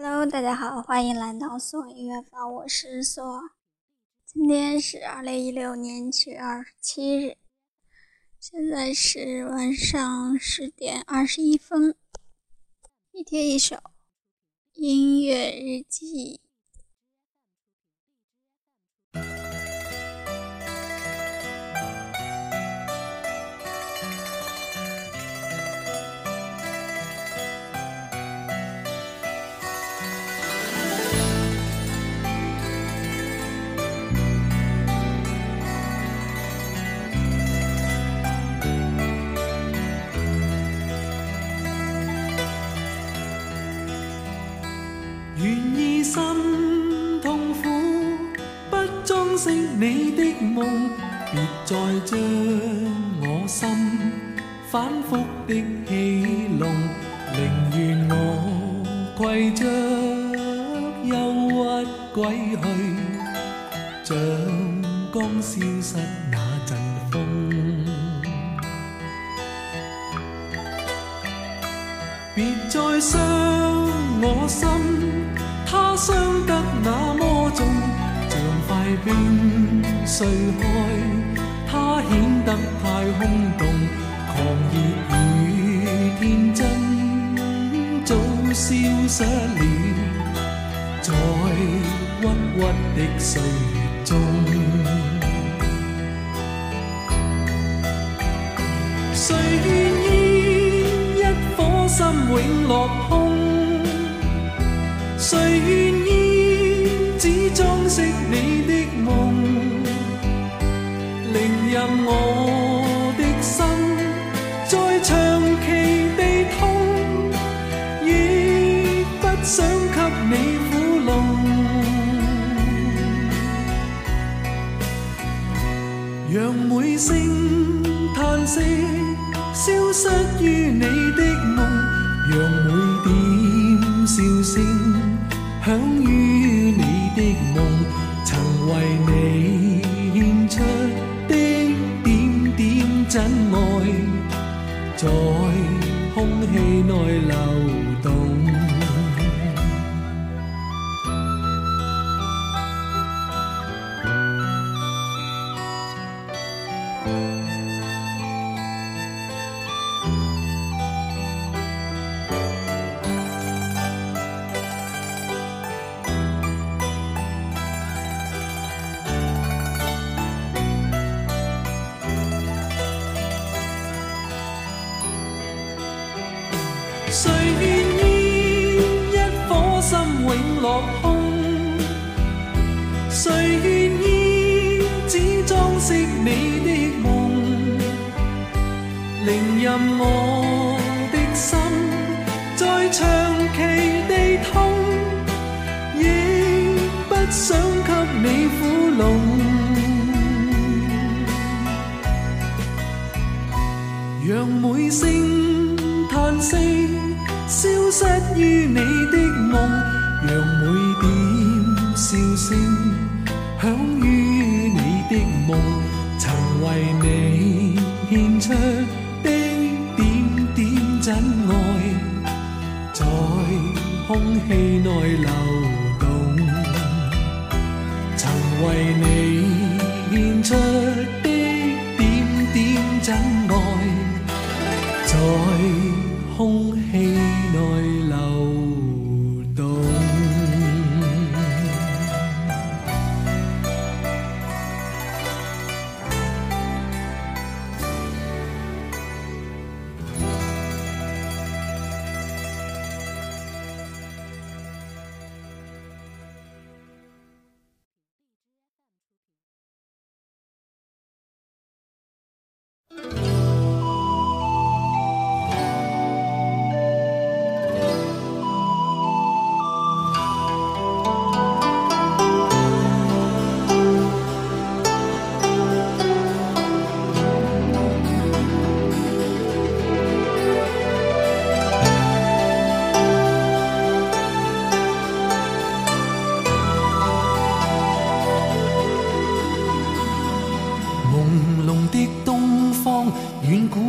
Hello，大家好，欢迎来到索音乐坊，我是索。今天是二零一六年七月二十七日，现在是晚上十点二十一分。一天一首音乐日记。反复的戏弄，宁愿我携着忧郁归去，像刚消失那阵风，别再伤我心。他伤得那么重，像块冰碎开，他显得太空洞，狂热与天真早消失了，在郁郁的岁月中，谁愿意一颗心永落空？声叹息消失于你的梦，让每点笑声。响于你的梦，曾为你献出的点点真爱，在空气内流谁愿意一颗心永落空？谁愿意只装饰你的梦？宁任我的心再长期地痛，亦不想给你苦弄，让每声叹息。消失于你的梦，让每点笑声响于你的梦，曾为你献出的点点真爱，在空气内流动，曾为你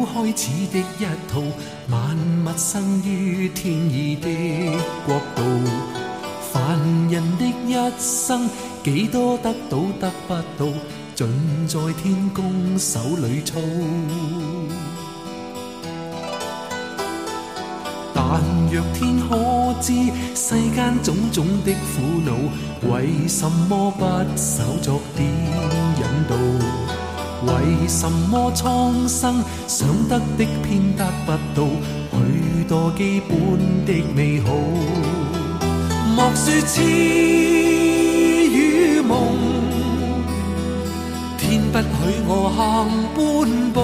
开始的一套，万物生于天意的国度。凡人的一生，几多得到得不到，尽在天公手里操。但若天可知世间种种的苦恼，为什么不手作点？为什么苍生想得的偏得不到许多基本的美好？莫说痴与梦，天不许我行半步，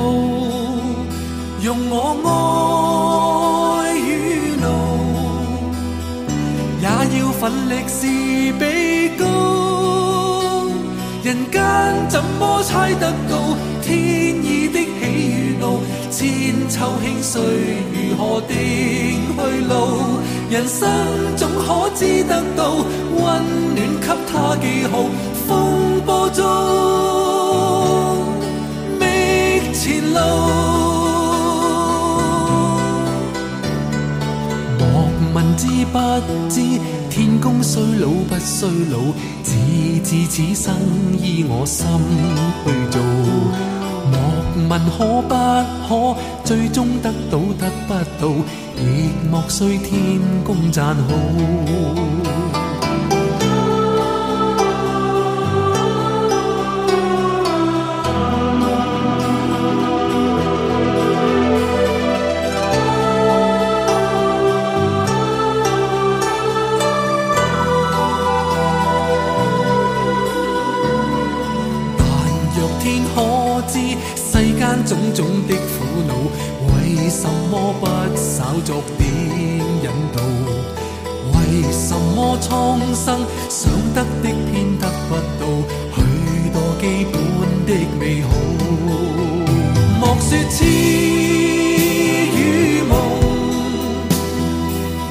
用我爱与怒，也要奋力是比高。人间怎么猜得到天意的喜与怒？千秋兴衰如何定去路？人生总可知得到温暖，给他记号。风波中觅前路，莫问知不知天公衰老不衰老，只知此生依我心去做。莫问可不可，最终得到得不到，亦莫需天公赞好。種種的苦惱，為什麼不稍作點引導？為什麼蒼生想得的偏得不到許多基本的美好？莫說痴與夢，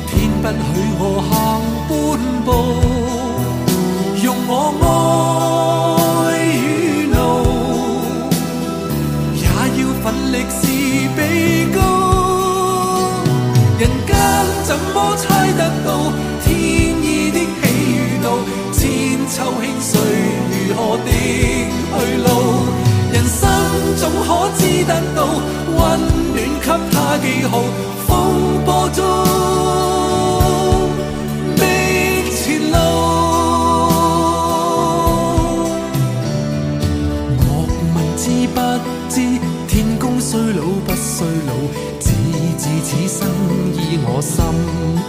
天不許我行半步。可知得到温暖，给他记号。风波中觅前路。莫问知不知天公衰老不衰老，只知此生依我心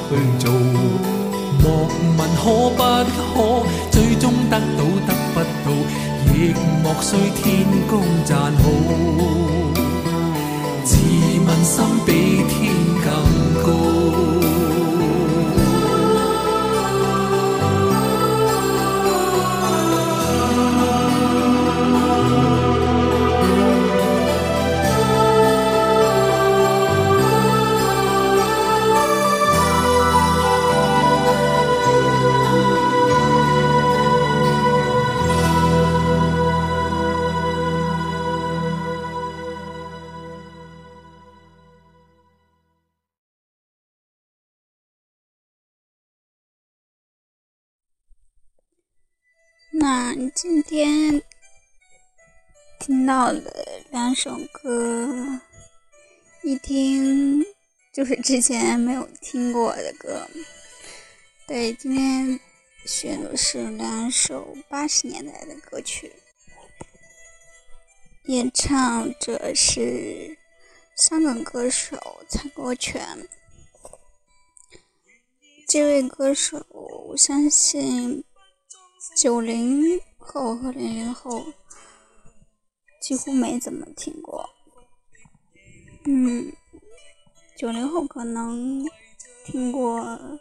去做。莫问可不可，最终得到得不到，亦莫需天公赞好。自问心比天更高。那今天听到的两首歌，一听就是之前没有听过的歌。对，今天选的是两首八十年代的歌曲，演唱者是香港歌手蔡国权。这位歌手，我相信。九零后和零零后几乎没怎么听过，嗯，九零后可能听过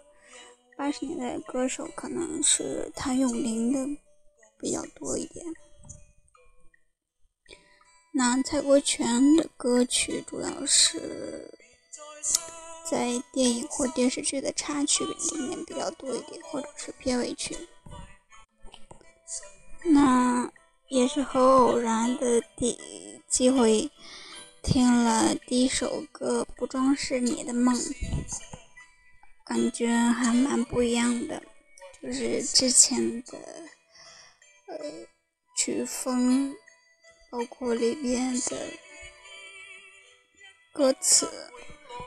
八十年代歌手，可能是谭咏麟的比较多一点。那蔡国权的歌曲主要是在电影或电视剧的插曲里面比较多一点，或者是片尾曲。那也是很偶然的第机会，听了第一首歌《不装饰你的梦》，感觉还蛮不一样的。就是之前的呃曲风，包括里边的歌词，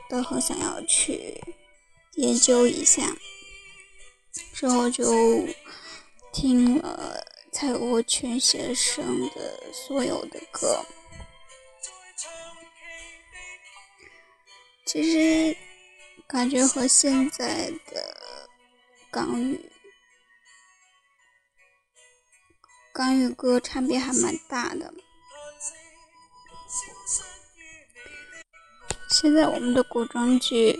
都很想要去研究一下。之后就听了蔡国权先生的所有的歌。其实感觉和现在的港语港语歌差别还蛮大的。现在我们的古装剧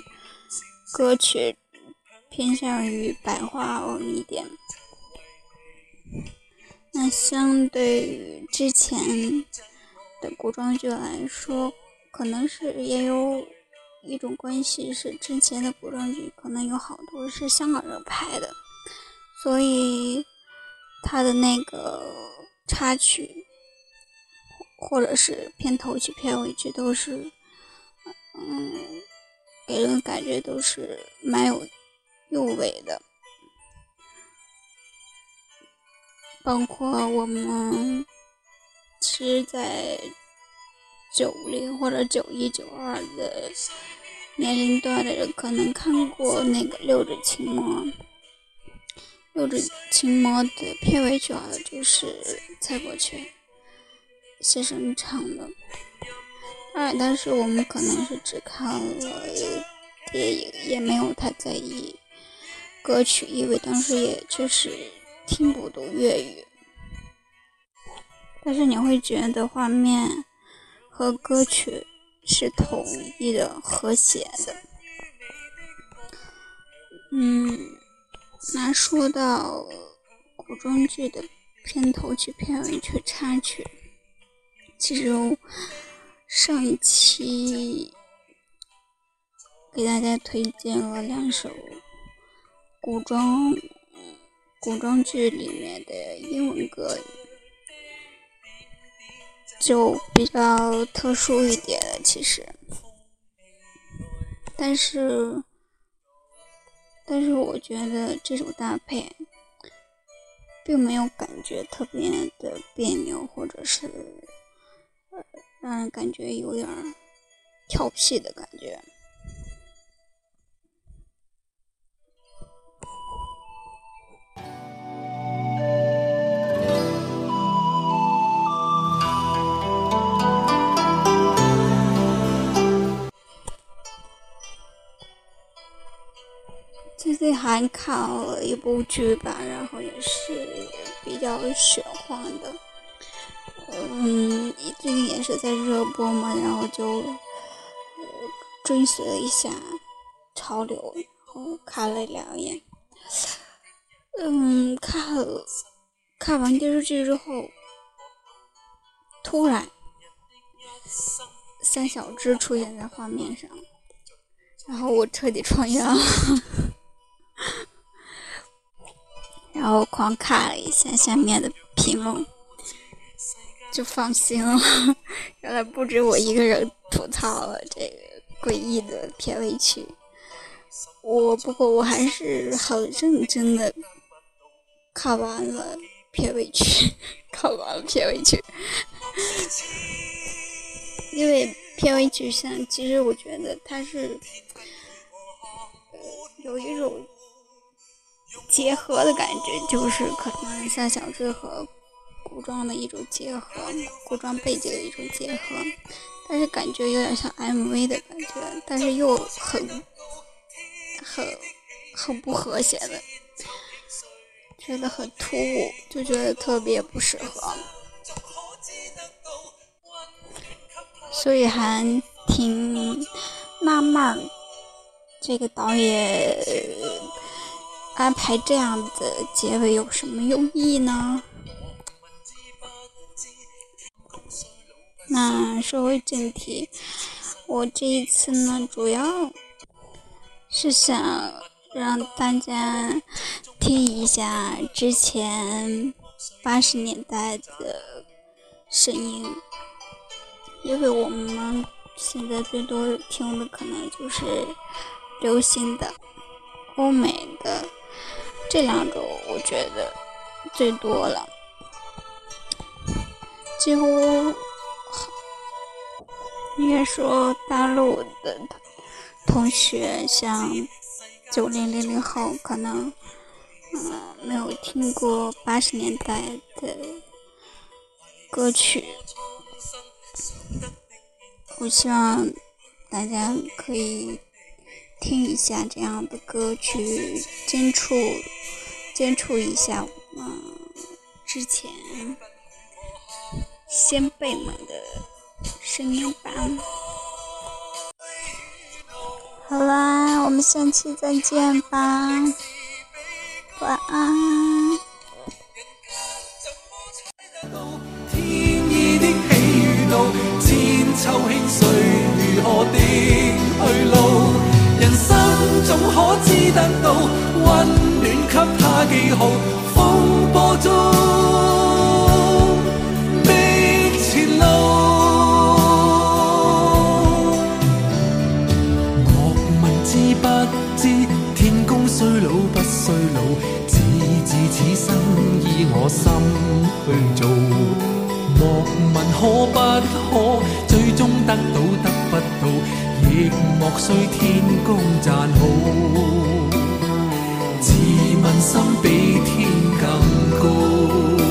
歌曲偏向于白话文一点，那相对于之前的古装剧来说，可能是也有。一种关系是之前的古装剧可能有好多是香港人拍的，所以他的那个插曲或者是片头曲、片尾曲都是，嗯，给人感觉都是蛮有韵味的。包括我们其实，在九零或者九一、九二的。年龄段的人可能看过那个《六指琴魔》，《六指琴魔》的片尾曲好像就是蔡国权先生唱的。当然，但是我们可能是只看了电影，也没有太在意歌曲，因为当时也确实听不懂粤语。但是你会觉得画面和歌曲。是统一的、和谐的。嗯，那说到古装剧的片头曲、片尾曲、插曲，其实上一期给大家推荐了两首古装古装剧里面的英文歌。就比较特殊一点了，其实，但是，但是我觉得这种搭配并没有感觉特别的别扭，或者是让人感觉有点调皮的感觉。还看了一部剧吧，然后也是比较玄幻的，嗯，最近也是在热播嘛，然后就追随了一下潮流，然后看了两眼，嗯，看看完电视剧之后，突然三小只出现在画面上，然后我彻底穿越了。然后狂看了一下下面的评论，就放心了。原来不止我一个人吐槽了这个诡异的片尾曲。我不过我还是很认真的看完了片尾曲，看完了片尾曲。因为片尾曲像，其实我觉得它是有一种。结合的感觉就是可能像小智和古装的一种结合，古装背景的一种结合，但是感觉有点像 MV 的感觉，但是又很很很不和谐的，觉得很突兀，就觉得特别不适合，所以还挺纳闷这个导演。安排这样的结尾有什么用意呢？那说回正题，我这一次呢，主要是想让大家听一下之前八十年代的声音，因为我们现在最多听的可能就是流行的、欧美的。这两种我觉得最多了，几乎应该说大陆的同学，像九零零零后，可能嗯没有听过八十年代的歌曲。我希望大家可以听一下这样的歌曲，接触接触一下嗯之前先辈们的声音吧。好啦，我们下期再见吧，晚安。秋轻岁如何的去路？人生总可知得到温暖，给他记号。风波中的前路，莫问知不知天公衰老不衰老？只知此生依我心去做。莫问可不可？最终得到得不到，亦莫需天公赞好自问心比天更高。